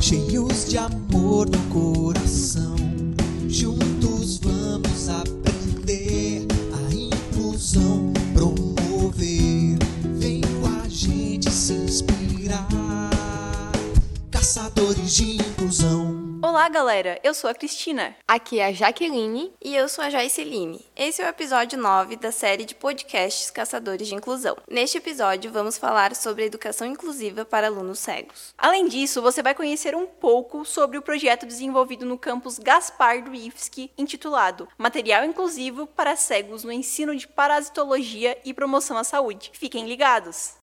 cheios de amor no coração. Juntos vamos aprender a inclusão promover. Vem com a gente se inspirar. Caçadores de. Olá, galera! Eu sou a Cristina. Aqui é a Jaqueline. E eu sou a Joyceline. Esse é o episódio 9 da série de podcasts Caçadores de Inclusão. Neste episódio, vamos falar sobre a educação inclusiva para alunos cegos. Além disso, você vai conhecer um pouco sobre o projeto desenvolvido no campus Gaspar do IFSC, intitulado Material Inclusivo para Cegos no Ensino de Parasitologia e Promoção à Saúde. Fiquem ligados!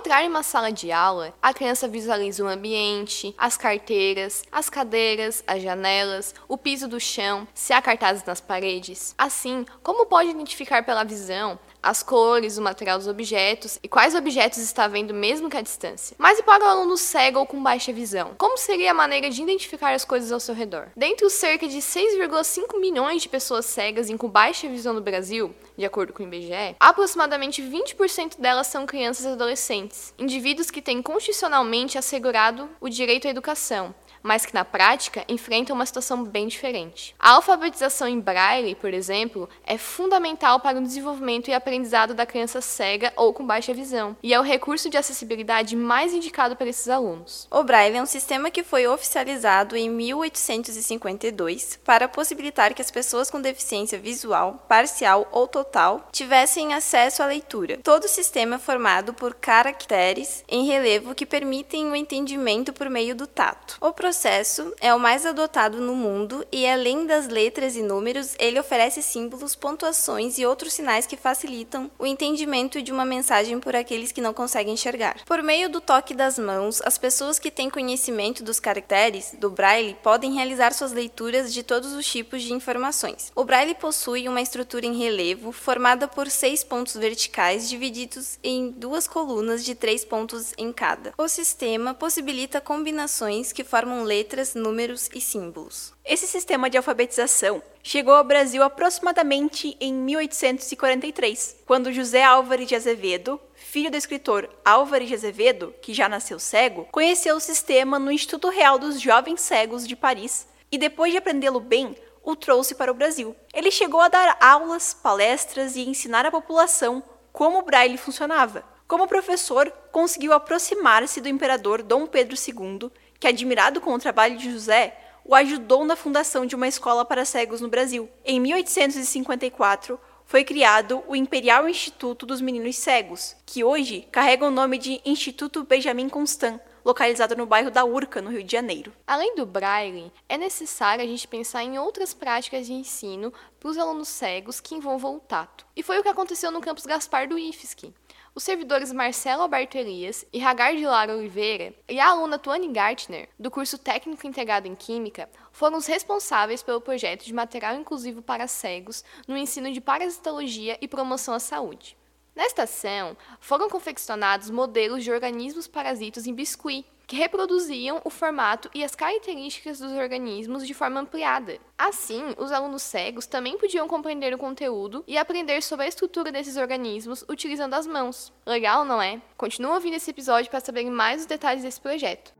Entrar em uma sala de aula, a criança visualiza o ambiente, as carteiras, as cadeiras, as janelas, o piso do chão, se há cartazes nas paredes. Assim, como pode identificar pela visão as cores, o material dos objetos e quais objetos está vendo mesmo que à distância. Mas e para o aluno cego ou com baixa visão? Como seria a maneira de identificar as coisas ao seu redor? Dentre os cerca de 6,5 milhões de pessoas cegas e com baixa visão no Brasil, de acordo com o IBGE, aproximadamente 20% delas são crianças e adolescentes, indivíduos que têm constitucionalmente assegurado o direito à educação, mas que na prática enfrentam uma situação bem diferente. A alfabetização em braille, por exemplo, é fundamental para o desenvolvimento e aprendizado da criança cega ou com baixa visão, e é o recurso de acessibilidade mais indicado para esses alunos. O braille é um sistema que foi oficializado em 1852 para possibilitar que as pessoas com deficiência visual, parcial ou total, tivessem acesso à leitura. Todo o sistema é formado por caracteres em relevo que permitem o entendimento por meio do tato. O processo é o mais adotado no mundo e, além das letras e números, ele oferece símbolos, pontuações e outros sinais que facilitam o entendimento de uma mensagem por aqueles que não conseguem enxergar. Por meio do toque das mãos, as pessoas que têm conhecimento dos caracteres do braille podem realizar suas leituras de todos os tipos de informações. O braille possui uma estrutura em relevo formada por seis pontos verticais divididos em duas colunas de três pontos em cada. O sistema possibilita combinações que formam letras, números e símbolos. Esse sistema de alfabetização chegou ao Brasil aproximadamente em 1843, quando José Álvares de Azevedo, filho do escritor Álvares de Azevedo, que já nasceu cego, conheceu o sistema no Instituto Real dos Jovens Cegos de Paris e, depois de aprendê-lo bem, o trouxe para o Brasil. Ele chegou a dar aulas, palestras e ensinar à população como o braille funcionava. Como professor, conseguiu aproximar-se do imperador Dom Pedro II, que, admirado com o trabalho de José, o ajudou na fundação de uma escola para cegos no Brasil. Em 1854, foi criado o Imperial Instituto dos Meninos Cegos, que hoje carrega o nome de Instituto Benjamin Constant, localizado no bairro da Urca, no Rio de Janeiro. Além do braille, é necessário a gente pensar em outras práticas de ensino para os alunos cegos que envolvam o tato. E foi o que aconteceu no campus Gaspar do IFSC. Os servidores Marcelo Alberto Elias e Hagar de Lara Oliveira e a aluna Tuane Gartner, do curso Técnico Integrado em Química, foram os responsáveis pelo projeto de material inclusivo para cegos no ensino de parasitologia e promoção à saúde. Nesta ação, foram confeccionados modelos de organismos parasitos em biscuit, que reproduziam o formato e as características dos organismos de forma ampliada. Assim, os alunos cegos também podiam compreender o conteúdo e aprender sobre a estrutura desses organismos utilizando as mãos. Legal, não é? Continua ouvindo esse episódio para saber mais os detalhes desse projeto.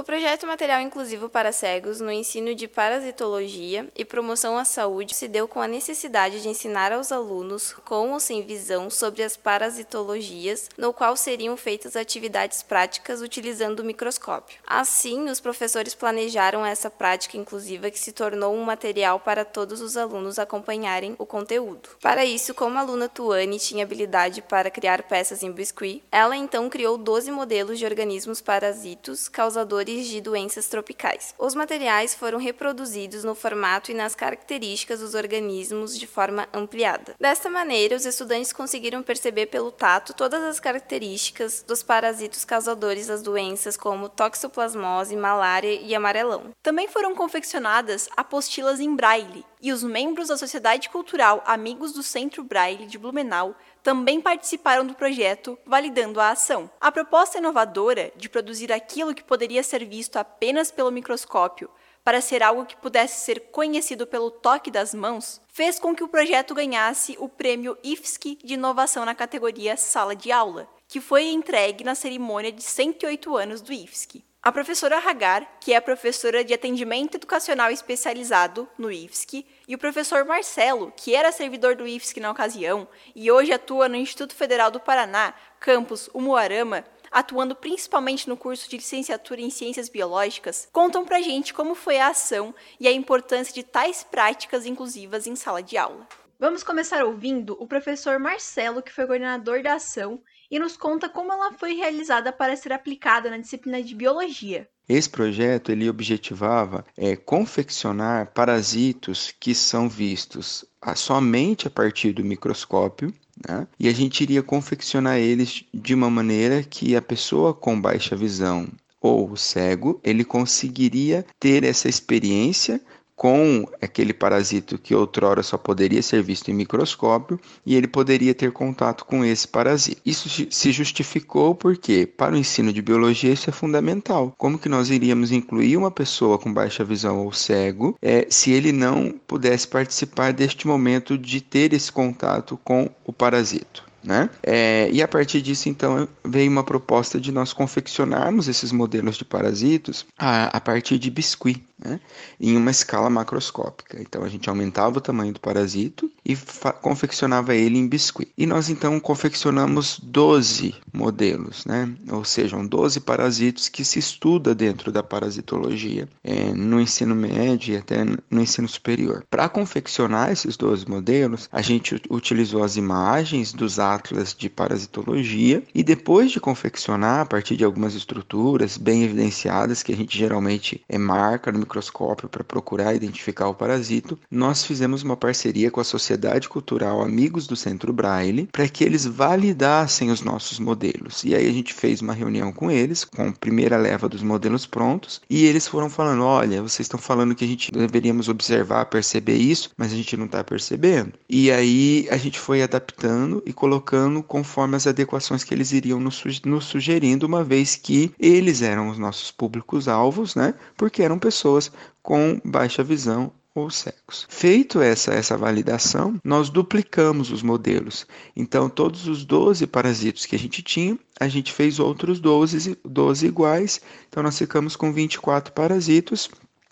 O projeto Material Inclusivo para Cegos no ensino de parasitologia e promoção à saúde se deu com a necessidade de ensinar aos alunos, com ou sem visão, sobre as parasitologias, no qual seriam feitas atividades práticas utilizando o microscópio. Assim, os professores planejaram essa prática inclusiva que se tornou um material para todos os alunos acompanharem o conteúdo. Para isso, como a aluna Tuane tinha habilidade para criar peças em biscuit, ela então criou 12 modelos de organismos parasitos causadores de doenças tropicais. Os materiais foram reproduzidos no formato e nas características dos organismos de forma ampliada. Desta maneira, os estudantes conseguiram perceber pelo tato todas as características dos parasitos causadores das doenças como toxoplasmose, malária e amarelão. Também foram confeccionadas apostilas em braille, e os membros da Sociedade Cultural Amigos do Centro Braille de Blumenau também participaram do projeto, validando a ação. A proposta inovadora de produzir aquilo que poderia ser visto apenas pelo microscópio para ser algo que pudesse ser conhecido pelo toque das mãos, fez com que o projeto ganhasse o prêmio IFSC de inovação na categoria Sala de Aula, que foi entregue na cerimônia de 108 anos do IFSC. A professora Hagar, que é professora de atendimento educacional especializado no IFSC, e o professor Marcelo, que era servidor do IFSC na ocasião e hoje atua no Instituto Federal do Paraná, campus Umuarama, atuando principalmente no curso de licenciatura em Ciências Biológicas, contam pra gente como foi a ação e a importância de tais práticas inclusivas em sala de aula. Vamos começar ouvindo o professor Marcelo, que foi coordenador da ação e nos conta como ela foi realizada para ser aplicada na disciplina de biologia. Esse projeto ele objetivava é, confeccionar parasitos que são vistos a, somente a partir do microscópio né? e a gente iria confeccionar eles de uma maneira que a pessoa com baixa visão ou cego ele conseguiria ter essa experiência com aquele parasito que outrora só poderia ser visto em microscópio e ele poderia ter contato com esse parasito. Isso se justificou porque para o ensino de biologia isso é fundamental. Como que nós iríamos incluir uma pessoa com baixa visão ou cego é, se ele não pudesse participar deste momento de ter esse contato com o parasito? Né? É, e a partir disso, então, veio uma proposta de nós confeccionarmos esses modelos de parasitos a, a partir de biscuit né, em uma escala macroscópica. Então a gente aumentava o tamanho do parasito e confeccionava ele em biscuit. E nós então confeccionamos 12 modelos, né, ou seja, 12 parasitos que se estuda dentro da parasitologia é, no ensino médio e até no ensino superior. Para confeccionar esses 12 modelos, a gente utilizou as imagens dos atlas de parasitologia e depois de confeccionar a partir de algumas estruturas bem evidenciadas que a gente geralmente é, marca no microscópio para procurar identificar o parasito, nós fizemos uma parceria com a Sociedade Cultural Amigos do Centro Braille para que eles validassem os nossos modelos. E aí a gente fez uma reunião com eles, com a primeira leva dos modelos prontos, e eles foram falando: olha, vocês estão falando que a gente deveríamos observar, perceber isso, mas a gente não está percebendo. E aí a gente foi adaptando e colocando conforme as adequações que eles iriam nos, sugerindo, uma vez que eles eram os nossos públicos-alvos, né? Porque eram pessoas pessoas com baixa visão ou cegos. Feito essa, essa validação, nós duplicamos os modelos. Então, todos os 12 parasitos que a gente tinha, a gente fez outros 12, 12 iguais. Então, nós ficamos com 24 parasitos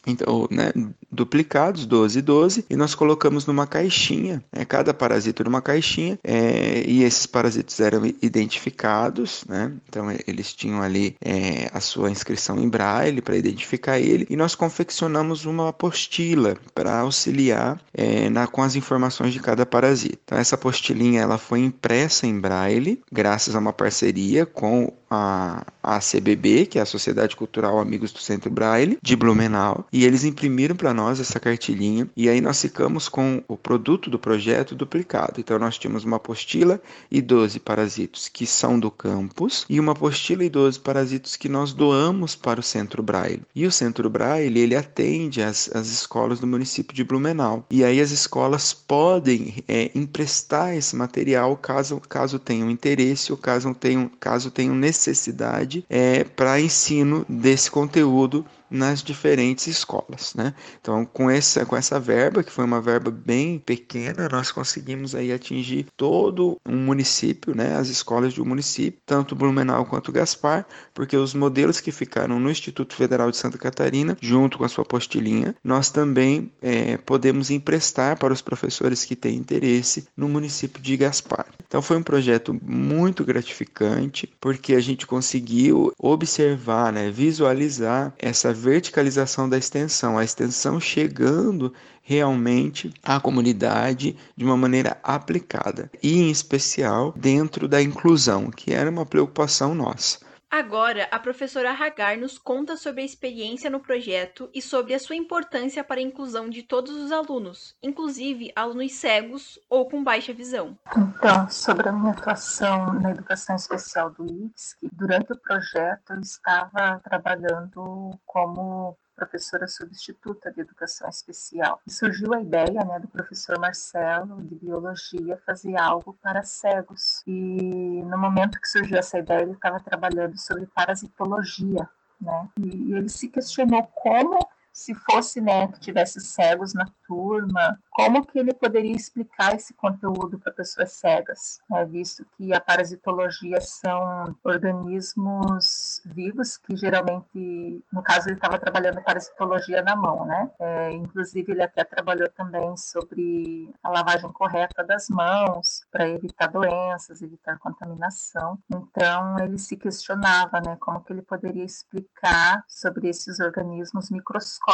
então, né, duplicados, 12 e 12, e nós colocamos numa caixinha, né, cada parasito numa caixinha, é, e esses parasitos eram identificados, né, então eles tinham ali é, a sua inscrição em braille para identificar ele, e nós confeccionamos uma apostila para auxiliar é, na, com as informações de cada parasito. Então, essa apostilinha ela foi impressa em braille, graças a uma parceria com a, a CBB, que é a Sociedade Cultural Amigos do Centro Braille, de Blumenau, e eles imprimiram para nós essa cartilhinha, e aí nós ficamos com o produto do projeto duplicado. Então nós tínhamos uma apostila e 12 parasitos que são do campus, e uma apostila e 12 parasitos que nós doamos para o Centro Braille. E o Centro Braille, ele atende as, as escolas do município de Blumenau. E aí as escolas podem é, emprestar esse material caso, caso tenham interesse ou caso tenham, caso tenham necessidade necessidade é, para ensino desse conteúdo nas diferentes escolas, né? Então, com essa, com essa verba, que foi uma verba bem pequena, nós conseguimos aí atingir todo um município, né? As escolas de um município, tanto Blumenau quanto Gaspar, porque os modelos que ficaram no Instituto Federal de Santa Catarina, junto com a sua apostilinha, nós também é, podemos emprestar para os professores que têm interesse no município de Gaspar. Então, foi um projeto muito gratificante, porque a gente conseguiu observar, né? Visualizar essa verticalização da extensão, a extensão chegando realmente à comunidade de uma maneira aplicada e em especial dentro da inclusão, que era uma preocupação nossa. Agora, a professora Hagar nos conta sobre a experiência no projeto e sobre a sua importância para a inclusão de todos os alunos, inclusive alunos cegos ou com baixa visão. Então, sobre a minha atuação na educação especial do IFSC, durante o projeto eu estava trabalhando como professora substituta de educação especial. E surgiu a ideia né, do professor Marcelo, de biologia, fazer algo para cegos. E no momento que surgiu essa ideia, ele estava trabalhando sobre parasitologia. Né? E ele se questionou como se fosse, né, que tivesse cegos na turma, como que ele poderia explicar esse conteúdo para pessoas cegas, né, visto que a parasitologia são organismos vivos que geralmente, no caso ele estava trabalhando parasitologia na mão, né, é, inclusive ele até trabalhou também sobre a lavagem correta das mãos para evitar doenças, evitar contaminação. Então ele se questionava, né, como que ele poderia explicar sobre esses organismos microscópicos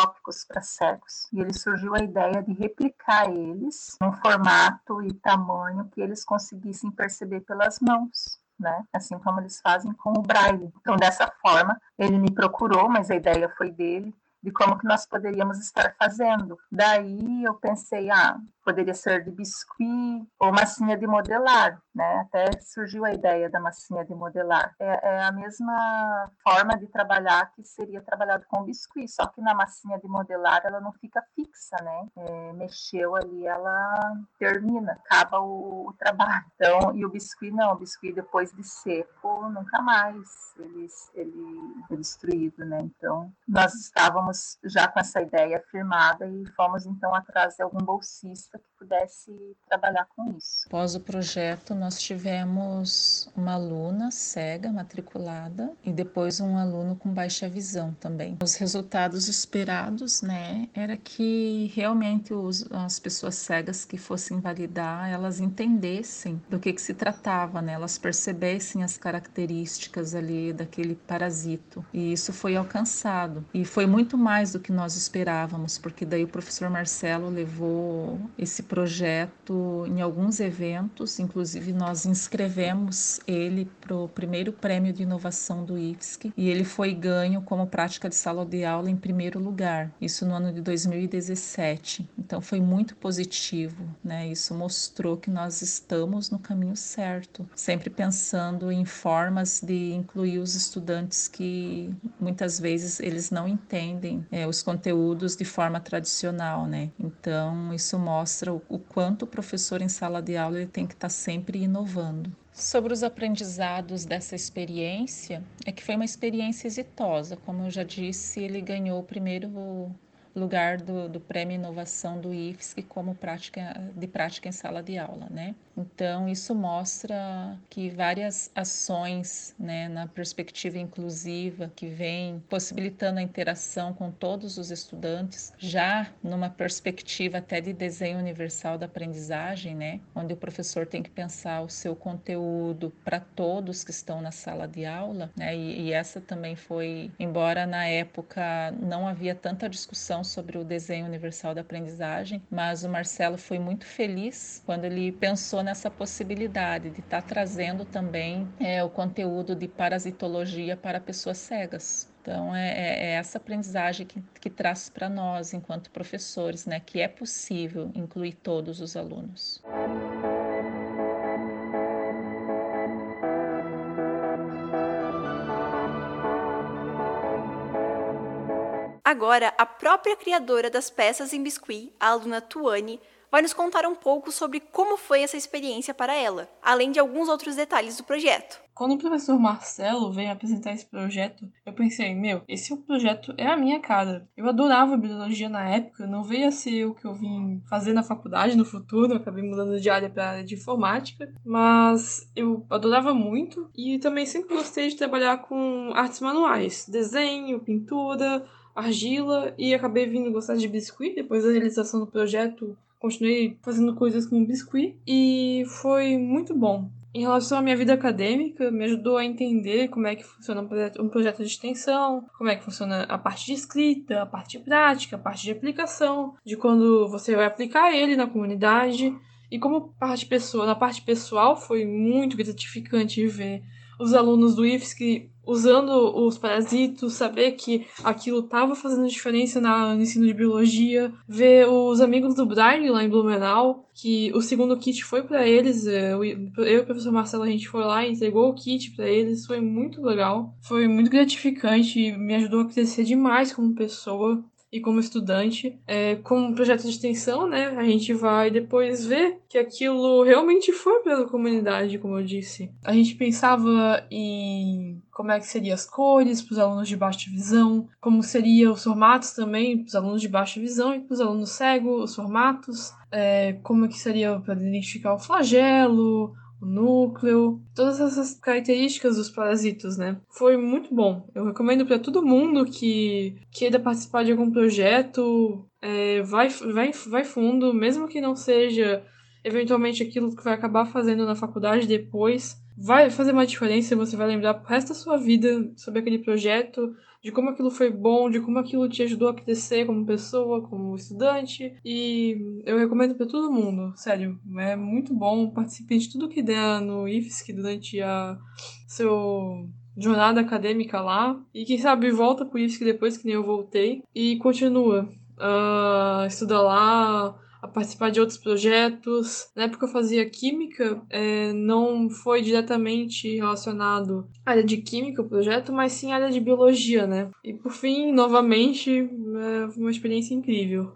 para cegos. E ele surgiu a ideia de replicar eles num formato e tamanho que eles conseguissem perceber pelas mãos. Né? Assim como eles fazem com o braille. Então, dessa forma, ele me procurou, mas a ideia foi dele, de como que nós poderíamos estar fazendo. Daí eu pensei, ah, poderia ser de biscuit ou massinha de modelar, né? Até surgiu a ideia da massinha de modelar. É, é, a mesma forma de trabalhar que seria trabalhado com biscuit, só que na massinha de modelar ela não fica fixa, né? É, mexeu ali, ela termina, acaba o, o, trabalho. Então, e o biscuit não, o biscuit depois de seco nunca mais ele, ele é destruído, né? Então, nós estávamos já com essa ideia firmada e fomos então atrás de algum bolsista que pudesse trabalhar com isso. Após o projeto, nós tivemos uma aluna cega matriculada e depois um aluno com baixa visão também. Os resultados esperados, né, era que realmente os, as pessoas cegas que fossem validar, elas entendessem do que, que se tratava, né, elas percebessem as características ali daquele parasito. E isso foi alcançado. E foi muito mais do que nós esperávamos, porque daí o professor Marcelo levou esse projeto em alguns eventos, inclusive nós inscrevemos ele para o primeiro prêmio de inovação do IFSC e ele foi ganho como prática de sala de aula em primeiro lugar, isso no ano de 2017. Então foi muito positivo, né? Isso mostrou que nós estamos no caminho certo, sempre pensando em formas de incluir os estudantes que muitas vezes eles não entendem é, os conteúdos de forma tradicional, né? Então isso mostra o, o quanto o professor em sala de aula ele tem que estar tá sempre inovando. Sobre os aprendizados dessa experiência, é que foi uma experiência exitosa. Como eu já disse, ele ganhou o primeiro lugar do, do Prêmio Inovação do IFSC como prática de prática em sala de aula, né? Então isso mostra que várias ações, né, na perspectiva inclusiva que vem possibilitando a interação com todos os estudantes, já numa perspectiva até de desenho universal da aprendizagem, né, onde o professor tem que pensar o seu conteúdo para todos que estão na sala de aula, né? E, e essa também foi, embora na época não havia tanta discussão sobre o desenho universal da aprendizagem, mas o Marcelo foi muito feliz quando ele pensou nessa possibilidade de estar tá trazendo também é, o conteúdo de parasitologia para pessoas cegas. Então, é, é, é essa aprendizagem que, que traz para nós, enquanto professores, né, que é possível incluir todos os alunos. Agora, a própria criadora das peças em biscuit, a aluna Tuane, vai nos contar um pouco sobre como foi essa experiência para ela, além de alguns outros detalhes do projeto. Quando o professor Marcelo veio apresentar esse projeto, eu pensei, meu, esse projeto é a minha cara. Eu adorava biologia na época, não veio a ser o que eu vim fazer na faculdade no futuro, eu acabei mudando de área para área de informática, mas eu adorava muito e também sempre gostei de trabalhar com artes manuais, desenho, pintura, argila e acabei vindo gostar de biscuit depois da realização do projeto. Continuei fazendo coisas com biscuit e foi muito bom. Em relação à minha vida acadêmica, me ajudou a entender como é que funciona um projeto, de extensão, como é que funciona a parte de escrita, a parte prática, a parte de aplicação, de quando você vai aplicar ele na comunidade. E como parte pessoal, na parte pessoal foi muito gratificante ver os alunos do IFSC usando os parasitos, saber que aquilo estava fazendo diferença na, no ensino de biologia, ver os amigos do Braille lá em Blumenau, que o segundo kit foi para eles, é, eu, eu e o professor Marcelo a gente foi lá entregou o kit para eles, foi muito legal, foi muito gratificante, me ajudou a crescer demais como pessoa e como estudante, é, como projeto de extensão, né, a gente vai depois ver que aquilo realmente foi pela comunidade, como eu disse. A gente pensava em como é que seriam as cores para os alunos de baixa visão, como seriam os formatos também para os alunos de baixa visão e para os alunos cegos, os formatos, é, como é que seria para identificar o flagelo, o núcleo, todas essas características dos parasitos, né? Foi muito bom. Eu recomendo para todo mundo que queira participar de algum projeto, é, vai, vai, vai fundo, mesmo que não seja eventualmente aquilo que vai acabar fazendo na faculdade depois. Vai fazer uma diferença, você vai lembrar pro resto da sua vida sobre aquele projeto, de como aquilo foi bom, de como aquilo te ajudou a crescer como pessoa, como estudante. E eu recomendo para todo mundo, sério. É muito bom. Participe de tudo que der no IFSC durante a seu jornada acadêmica lá. E quem sabe volta pro IFSC depois que nem eu voltei. E continua. Uh, estuda lá, a participar de outros projetos. Na época eu fazia química, é, não foi diretamente relacionado à área de química o projeto, mas sim à área de biologia, né? E por fim, novamente, é uma experiência incrível.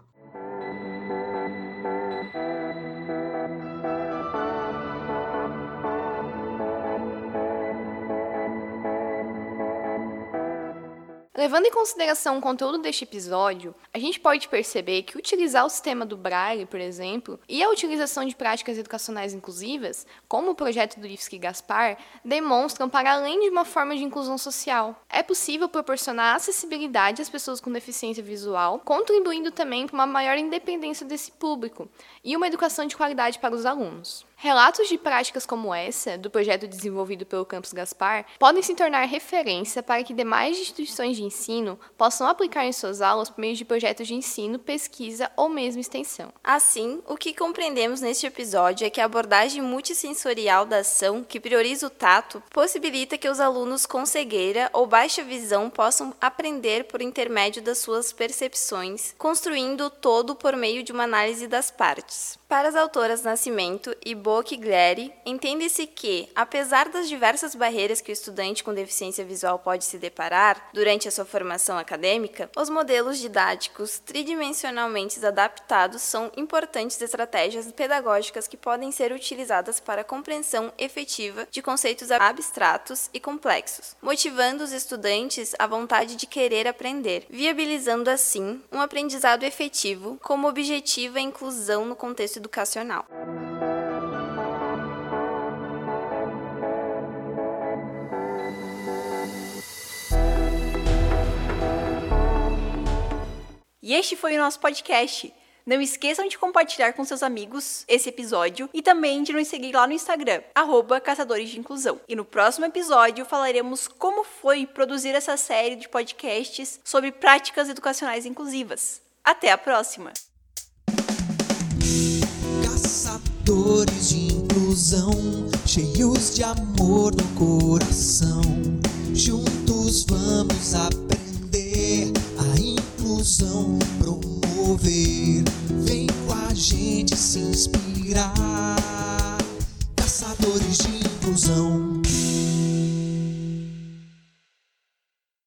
Levando em consideração o conteúdo deste episódio, a gente pode perceber que utilizar o sistema do Braille, por exemplo, e a utilização de práticas educacionais inclusivas, como o projeto do IFSC Gaspar, demonstram para além de uma forma de inclusão social. É possível proporcionar acessibilidade às pessoas com deficiência visual, contribuindo também para uma maior independência desse público e uma educação de qualidade para os alunos. Relatos de práticas como essa, do projeto desenvolvido pelo Campus Gaspar, podem se tornar referência para que demais instituições de ensino possam aplicar em suas aulas por meio de projetos de ensino, pesquisa ou mesmo extensão. Assim, o que compreendemos neste episódio é que a abordagem multissensorial da ação, que prioriza o tato, possibilita que os alunos com cegueira ou baixa visão possam aprender por intermédio das suas percepções, construindo o todo por meio de uma análise das partes. Para as autoras Nascimento e Bocchiglieri, entende-se que, apesar das diversas barreiras que o estudante com deficiência visual pode se deparar durante a sua formação acadêmica, os modelos didáticos tridimensionalmente adaptados são importantes estratégias pedagógicas que podem ser utilizadas para a compreensão efetiva de conceitos abstratos e complexos, motivando os estudantes à vontade de querer aprender, viabilizando assim um aprendizado efetivo como objetivo a inclusão no contexto educacional. E este foi o nosso podcast. Não esqueçam de compartilhar com seus amigos esse episódio e também de nos seguir lá no Instagram, arroba Caçadores de Inclusão. E no próximo episódio falaremos como foi produzir essa série de podcasts sobre práticas educacionais inclusivas. Até a próxima! Caçadores de inclusão, cheios de amor no coração. Juntos vamos aprender a inclusão promover. Vem com a gente se inspirar. Caçadores de inclusão.